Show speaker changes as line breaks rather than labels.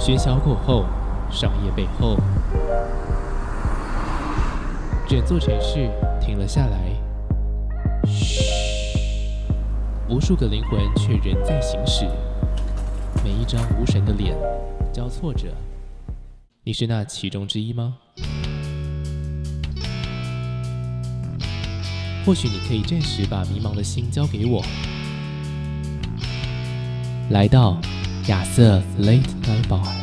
喧嚣过后，商业背后，整座城市停了下来。嘘，无数个灵魂却仍在行驶，每一张无神的脸交错着。你是那其中之一吗？或许你可以暂时把迷茫的心交给我。来到亚瑟 Late Night Bar。